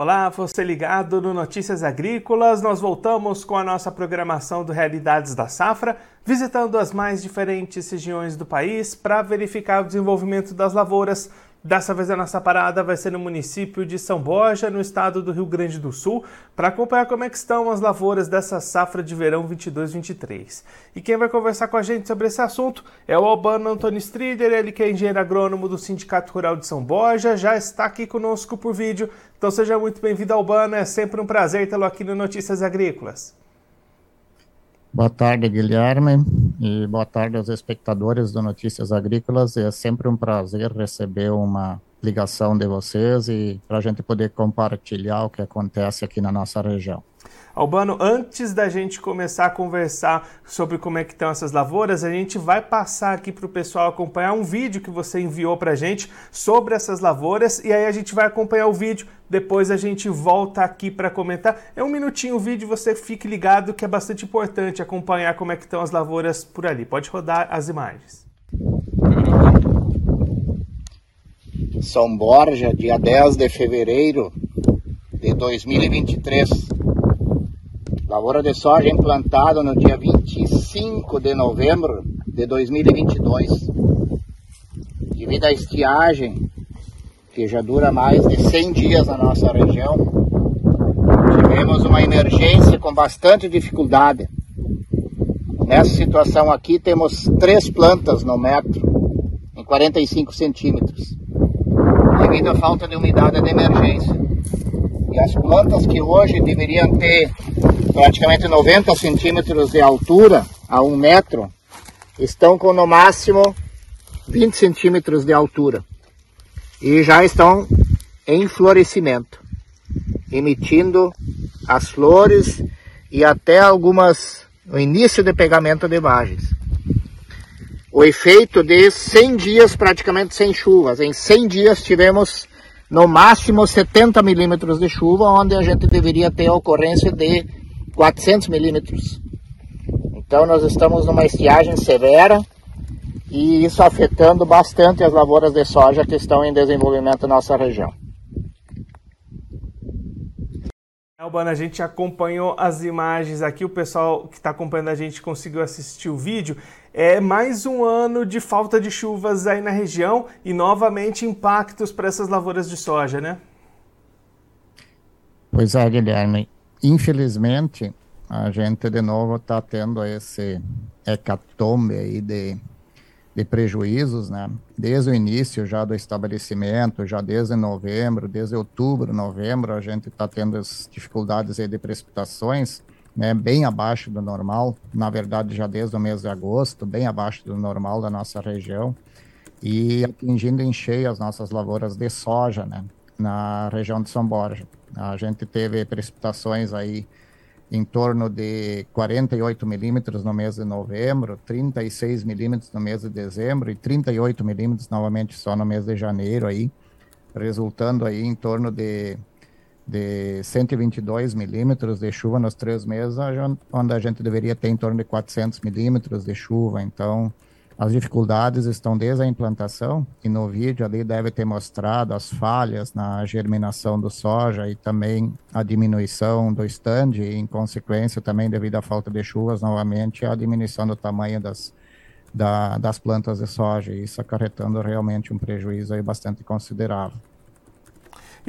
Olá, você ligado no Notícias Agrícolas. Nós voltamos com a nossa programação do Realidades da Safra, visitando as mais diferentes regiões do país para verificar o desenvolvimento das lavouras Dessa vez a nossa parada vai ser no município de São Borja, no estado do Rio Grande do Sul, para acompanhar como é que estão as lavouras dessa safra de verão 22-23. E quem vai conversar com a gente sobre esse assunto é o Albano Antônio Strider, ele que é engenheiro agrônomo do Sindicato Rural de São Borja, já está aqui conosco por vídeo. Então seja muito bem-vindo, Albano, é sempre um prazer tê-lo aqui no Notícias Agrícolas. Boa tarde, Guilherme, e boa tarde aos espectadores do Notícias Agrícolas. É sempre um prazer receber uma ligação de vocês e para a gente poder compartilhar o que acontece aqui na nossa região. Albano, antes da gente começar a conversar sobre como é que estão essas lavouras, a gente vai passar aqui para o pessoal acompanhar um vídeo que você enviou para a gente sobre essas lavouras e aí a gente vai acompanhar o vídeo, depois a gente volta aqui para comentar. É um minutinho o vídeo, você fique ligado que é bastante importante acompanhar como é que estão as lavouras por ali. Pode rodar as imagens. São Borja, dia 10 de fevereiro de 2023. Lavoura de soja implantada no dia 25 de novembro de 2022. Devido à estiagem, que já dura mais de 100 dias na nossa região, tivemos uma emergência com bastante dificuldade. Nessa situação aqui temos três plantas no metro, em 45 centímetros, devido à falta de umidade de emergência. E as plantas que hoje deveriam ter praticamente 90 centímetros de altura a um metro, estão com no máximo 20 centímetros de altura e já estão em florescimento, emitindo as flores e até algumas o início de pegamento de imagens. O efeito de 100 dias praticamente sem chuvas. Em 100 dias tivemos no máximo 70 milímetros de chuva, onde a gente deveria ter a ocorrência de 400 milímetros. Então nós estamos numa estiagem severa e isso afetando bastante as lavouras de soja que estão em desenvolvimento na nossa região. Albana, a gente acompanhou as imagens aqui, o pessoal que está acompanhando a gente conseguiu assistir o vídeo. É mais um ano de falta de chuvas aí na região e novamente impactos para essas lavouras de soja, né? Pois é, Guilherme infelizmente, a gente de novo está tendo esse hecatombe aí de, de prejuízos, né? Desde o início já do estabelecimento, já desde novembro, desde outubro, novembro, a gente está tendo as dificuldades aí de precipitações, né? Bem abaixo do normal, na verdade já desde o mês de agosto, bem abaixo do normal da nossa região e atingindo em cheio as nossas lavouras de soja, né? Na região de São Borja. A gente teve precipitações aí em torno de 48 milímetros no mês de novembro, 36 milímetros no mês de dezembro e 38 milímetros novamente só no mês de janeiro aí, resultando aí em torno de, de 122 milímetros de chuva nos três meses, onde a gente deveria ter em torno de 400 milímetros de chuva. Então, as dificuldades estão desde a implantação, e no vídeo ali deve ter mostrado as falhas na germinação do soja e também a diminuição do stand, e em consequência também devido à falta de chuvas, novamente a diminuição do tamanho das, da, das plantas de soja, isso acarretando realmente um prejuízo aí bastante considerável.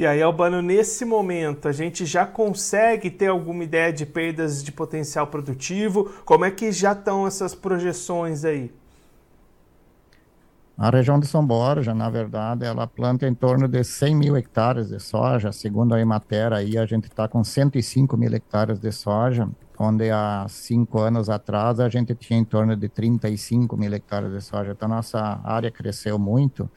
E aí, Albano, nesse momento, a gente já consegue ter alguma ideia de perdas de potencial produtivo? Como é que já estão essas projeções aí? A região de São Borja, na verdade, ela planta em torno de 100 mil hectares de soja. Segundo a Emater, aí a gente está com 105 mil hectares de soja, onde há cinco anos atrás a gente tinha em torno de 35 mil hectares de soja. Então, nossa área cresceu muito,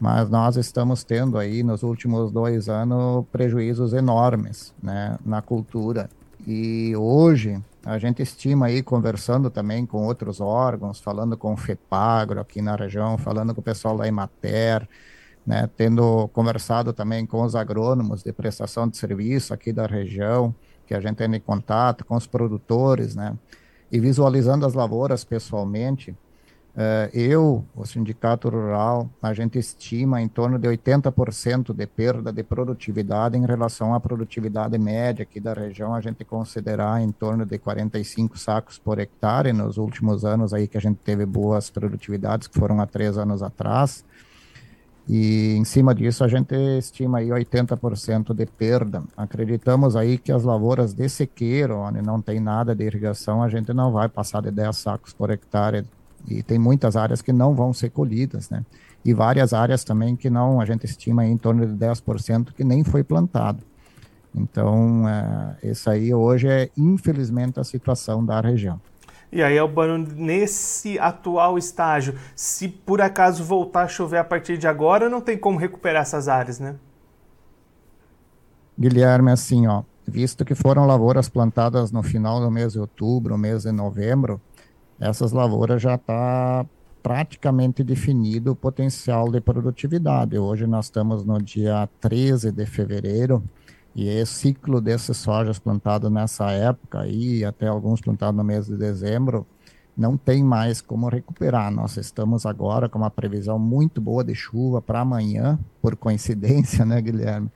mas nós estamos tendo aí, nos últimos dois anos, prejuízos enormes né, na cultura. E hoje, a gente estima aí, conversando também com outros órgãos, falando com o FEPAGRO aqui na região, falando com o pessoal da Emater, né, tendo conversado também com os agrônomos de prestação de serviço aqui da região, que a gente tem em contato com os produtores, né, e visualizando as lavouras pessoalmente, eu, o Sindicato Rural, a gente estima em torno de 80% de perda de produtividade em relação à produtividade média aqui da região, a gente considerar em torno de 45 sacos por hectare nos últimos anos aí que a gente teve boas produtividades, que foram há três anos atrás, e em cima disso a gente estima aí 80% de perda. Acreditamos aí que as lavouras de sequeiro, onde não tem nada de irrigação, a gente não vai passar de 10 sacos por hectare e tem muitas áreas que não vão ser colhidas, né? E várias áreas também que não, a gente estima em torno de 10% que nem foi plantado. Então, é, essa aí hoje é, infelizmente, a situação da região. E aí, Albano, nesse atual estágio, se por acaso voltar a chover a partir de agora, não tem como recuperar essas áreas, né? Guilherme, assim, ó, visto que foram lavouras plantadas no final do mês de outubro, mês de novembro, essas lavouras já está praticamente definido o potencial de produtividade. Hoje nós estamos no dia 13 de fevereiro e o ciclo desses sojas plantados nessa época e até alguns plantados no mês de dezembro não tem mais como recuperar. Nós estamos agora com uma previsão muito boa de chuva para amanhã, por coincidência, né, Guilherme?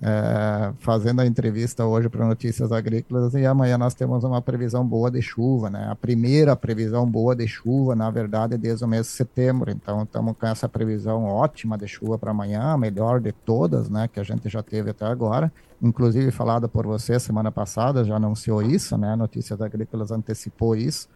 É, fazendo a entrevista hoje para Notícias Agrícolas e amanhã nós temos uma previsão boa de chuva, né? A primeira previsão boa de chuva, na verdade, é desde o mês de setembro. Então, estamos com essa previsão ótima de chuva para amanhã, a melhor de todas, né? Que a gente já teve até agora. Inclusive, falada por você semana passada, já anunciou isso, né? Notícias Agrícolas antecipou isso.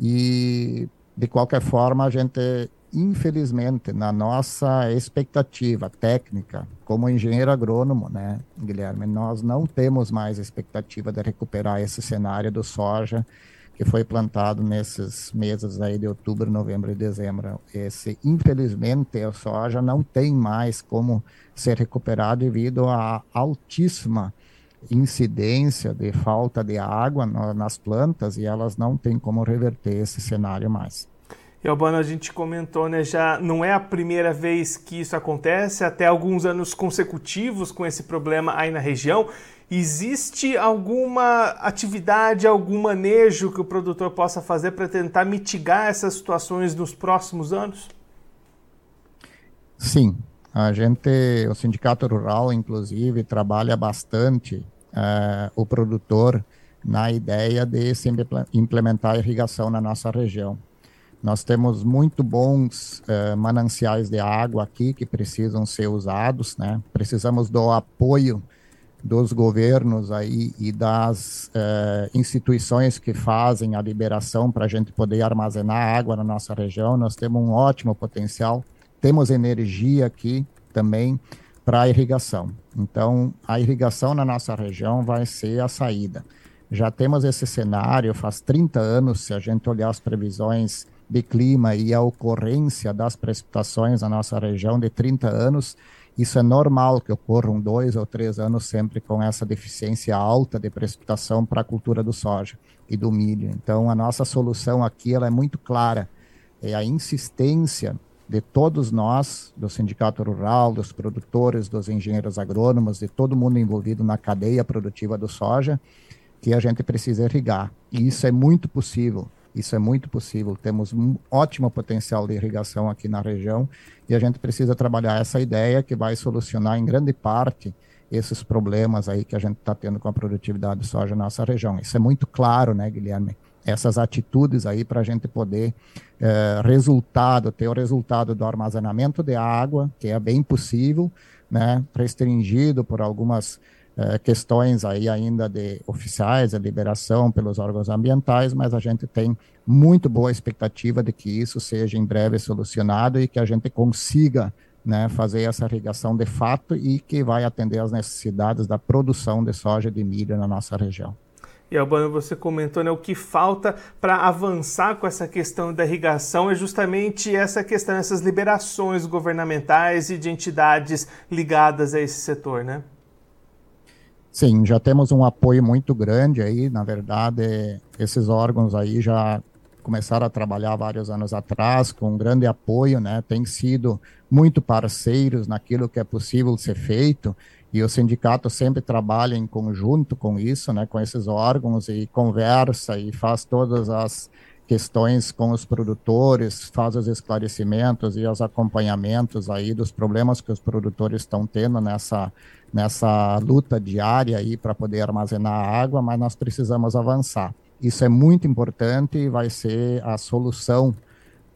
E, de qualquer forma, a gente infelizmente, na nossa expectativa técnica, como engenheiro agrônomo, né, Guilherme, nós não temos mais expectativa de recuperar esse cenário do soja que foi plantado nesses meses aí de outubro, novembro e dezembro. Esse, infelizmente, a soja não tem mais como ser recuperado devido à altíssima incidência de falta de água nas plantas e elas não têm como reverter esse cenário mais. E Albano, a gente comentou, né, já não é a primeira vez que isso acontece, até alguns anos consecutivos com esse problema aí na região. Existe alguma atividade, algum manejo que o produtor possa fazer para tentar mitigar essas situações nos próximos anos? Sim, a gente, o Sindicato Rural, inclusive, trabalha bastante uh, o produtor na ideia de se implementar irrigação na nossa região. Nós temos muito bons uh, mananciais de água aqui que precisam ser usados, né? Precisamos do apoio dos governos aí e das uh, instituições que fazem a liberação para a gente poder armazenar água na nossa região. Nós temos um ótimo potencial, temos energia aqui também para irrigação. Então, a irrigação na nossa região vai ser a saída. Já temos esse cenário faz 30 anos, se a gente olhar as previsões de clima e a ocorrência das precipitações na nossa região de 30 anos, isso é normal que ocorram dois ou três anos sempre com essa deficiência alta de precipitação para a cultura do soja e do milho. Então, a nossa solução aqui ela é muito clara, é a insistência de todos nós, do sindicato rural, dos produtores, dos engenheiros agrônomos, de todo mundo envolvido na cadeia produtiva do soja, que a gente precisa irrigar. E isso é muito possível. Isso é muito possível. Temos um ótimo potencial de irrigação aqui na região e a gente precisa trabalhar essa ideia que vai solucionar em grande parte esses problemas aí que a gente está tendo com a produtividade de soja na nossa região. Isso é muito claro, né, Guilherme? Essas atitudes aí para a gente poder é, resultado, ter o resultado do armazenamento de água, que é bem possível, né, restringido por algumas é, questões aí ainda de oficiais, a liberação pelos órgãos ambientais, mas a gente tem muito boa expectativa de que isso seja em breve solucionado e que a gente consiga né, fazer essa irrigação de fato e que vai atender às necessidades da produção de soja e de milho na nossa região. E Albano, você comentou, né, o que falta para avançar com essa questão da irrigação é justamente essa questão, essas liberações governamentais e de entidades ligadas a esse setor, né? Sim, já temos um apoio muito grande aí, na verdade, esses órgãos aí já começaram a trabalhar vários anos atrás, com um grande apoio, né, tem sido muito parceiros naquilo que é possível ser feito, e o sindicato sempre trabalha em conjunto com isso, né, com esses órgãos, e conversa e faz todas as questões com os produtores, faz os esclarecimentos e os acompanhamentos aí dos problemas que os produtores estão tendo nessa, nessa luta diária aí para poder armazenar água, mas nós precisamos avançar. Isso é muito importante e vai ser a solução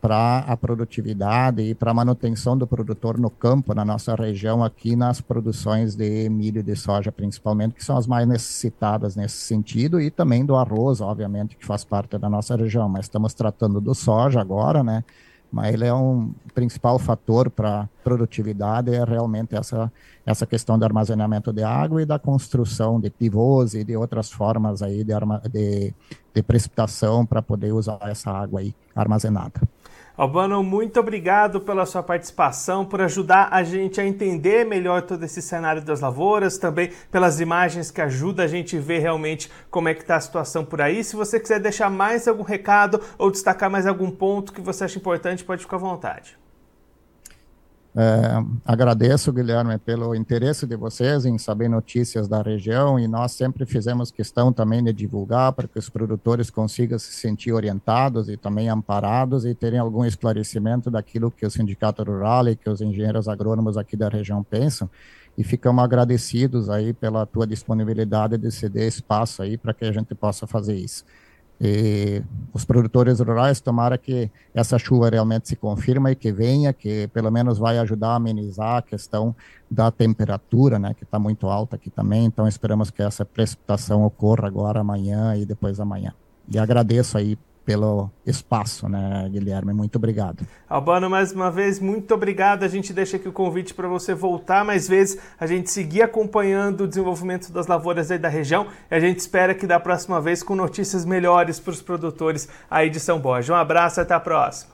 para a produtividade e para a manutenção do produtor no campo, na nossa região, aqui nas produções de milho e de soja, principalmente, que são as mais necessitadas nesse sentido, e também do arroz, obviamente, que faz parte da nossa região. Mas estamos tratando do soja agora, né? Mas ele é um principal fator para produtividade, é realmente essa, essa questão do armazenamento de água e da construção de pivôs e de outras formas aí de, de, de precipitação para poder usar essa água aí armazenada. Albano, muito obrigado pela sua participação, por ajudar a gente a entender melhor todo esse cenário das lavouras, também pelas imagens que ajudam a gente a ver realmente como é que está a situação por aí. Se você quiser deixar mais algum recado ou destacar mais algum ponto que você acha importante, pode ficar à vontade. É, agradeço, Guilherme, pelo interesse de vocês em saber notícias da região e nós sempre fizemos questão também de divulgar para que os produtores consigam se sentir orientados e também amparados e terem algum esclarecimento daquilo que o Sindicato Rural e que os engenheiros agrônomos aqui da região pensam. E ficamos agradecidos aí pela tua disponibilidade de ceder espaço aí para que a gente possa fazer isso. E os produtores rurais, tomara que essa chuva realmente se confirme e que venha, que pelo menos vai ajudar a amenizar a questão da temperatura, né, que está muito alta aqui também. Então esperamos que essa precipitação ocorra agora amanhã e depois amanhã. E agradeço aí pelo espaço, né, Guilherme? Muito obrigado. Albano, mais uma vez, muito obrigado. A gente deixa aqui o convite para você voltar mais vezes, a gente seguir acompanhando o desenvolvimento das lavouras aí da região e a gente espera que da próxima vez com notícias melhores para os produtores aí de São Borja. Um abraço, até a próxima.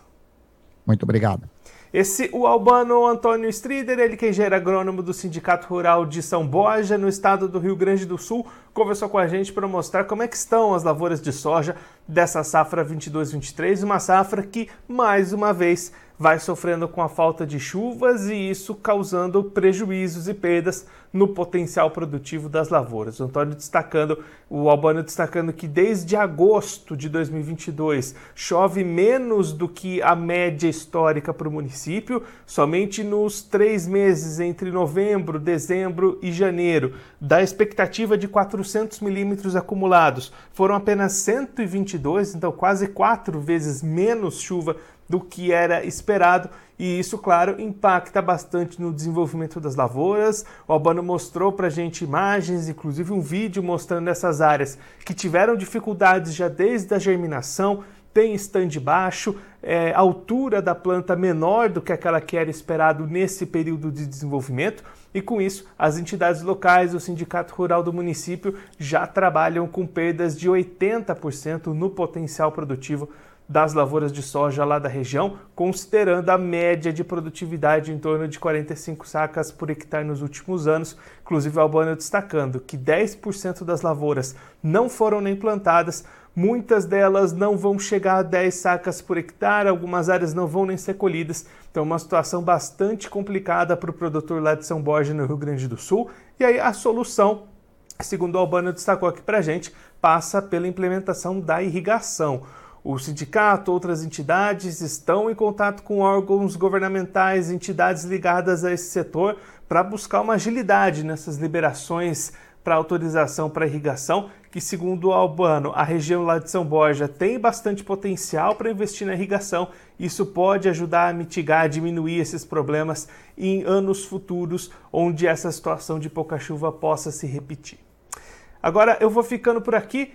Muito obrigado. Esse, o albano Antônio Strider, ele que é agrônomo do Sindicato Rural de São Borja, no estado do Rio Grande do Sul, conversou com a gente para mostrar como é que estão as lavouras de soja dessa safra 22-23, uma safra que, mais uma vez, vai sofrendo com a falta de chuvas e isso causando prejuízos e perdas no potencial produtivo das lavouras. O Antônio destacando, o Albano destacando que desde agosto de 2022 chove menos do que a média histórica para o município, somente nos três meses entre novembro, dezembro e janeiro, da expectativa de 400 milímetros acumulados, foram apenas 122, então quase quatro vezes menos chuva do que era esperado e isso, claro, impacta bastante no desenvolvimento das lavouras. O Albano mostrou para a gente imagens, inclusive um vídeo mostrando essas áreas que tiveram dificuldades já desde a germinação, tem estande baixo, é, altura da planta menor do que aquela que era esperado nesse período de desenvolvimento, e com isso as entidades locais, o Sindicato Rural do município já trabalham com perdas de 80% no potencial produtivo das lavouras de soja lá da região, considerando a média de produtividade em torno de 45 sacas por hectare nos últimos anos. Inclusive, Albano destacando que 10% das lavouras não foram nem plantadas, muitas delas não vão chegar a 10 sacas por hectare, algumas áreas não vão nem ser colhidas. Então, uma situação bastante complicada para o produtor lá de São Borja, no Rio Grande do Sul. E aí, a solução, segundo o Albano destacou aqui para gente, passa pela implementação da irrigação. O sindicato, outras entidades estão em contato com órgãos governamentais, entidades ligadas a esse setor, para buscar uma agilidade nessas liberações para autorização para irrigação, que segundo o Albano, a região lá de São Borja tem bastante potencial para investir na irrigação. Isso pode ajudar a mitigar, diminuir esses problemas em anos futuros, onde essa situação de pouca chuva possa se repetir. Agora eu vou ficando por aqui,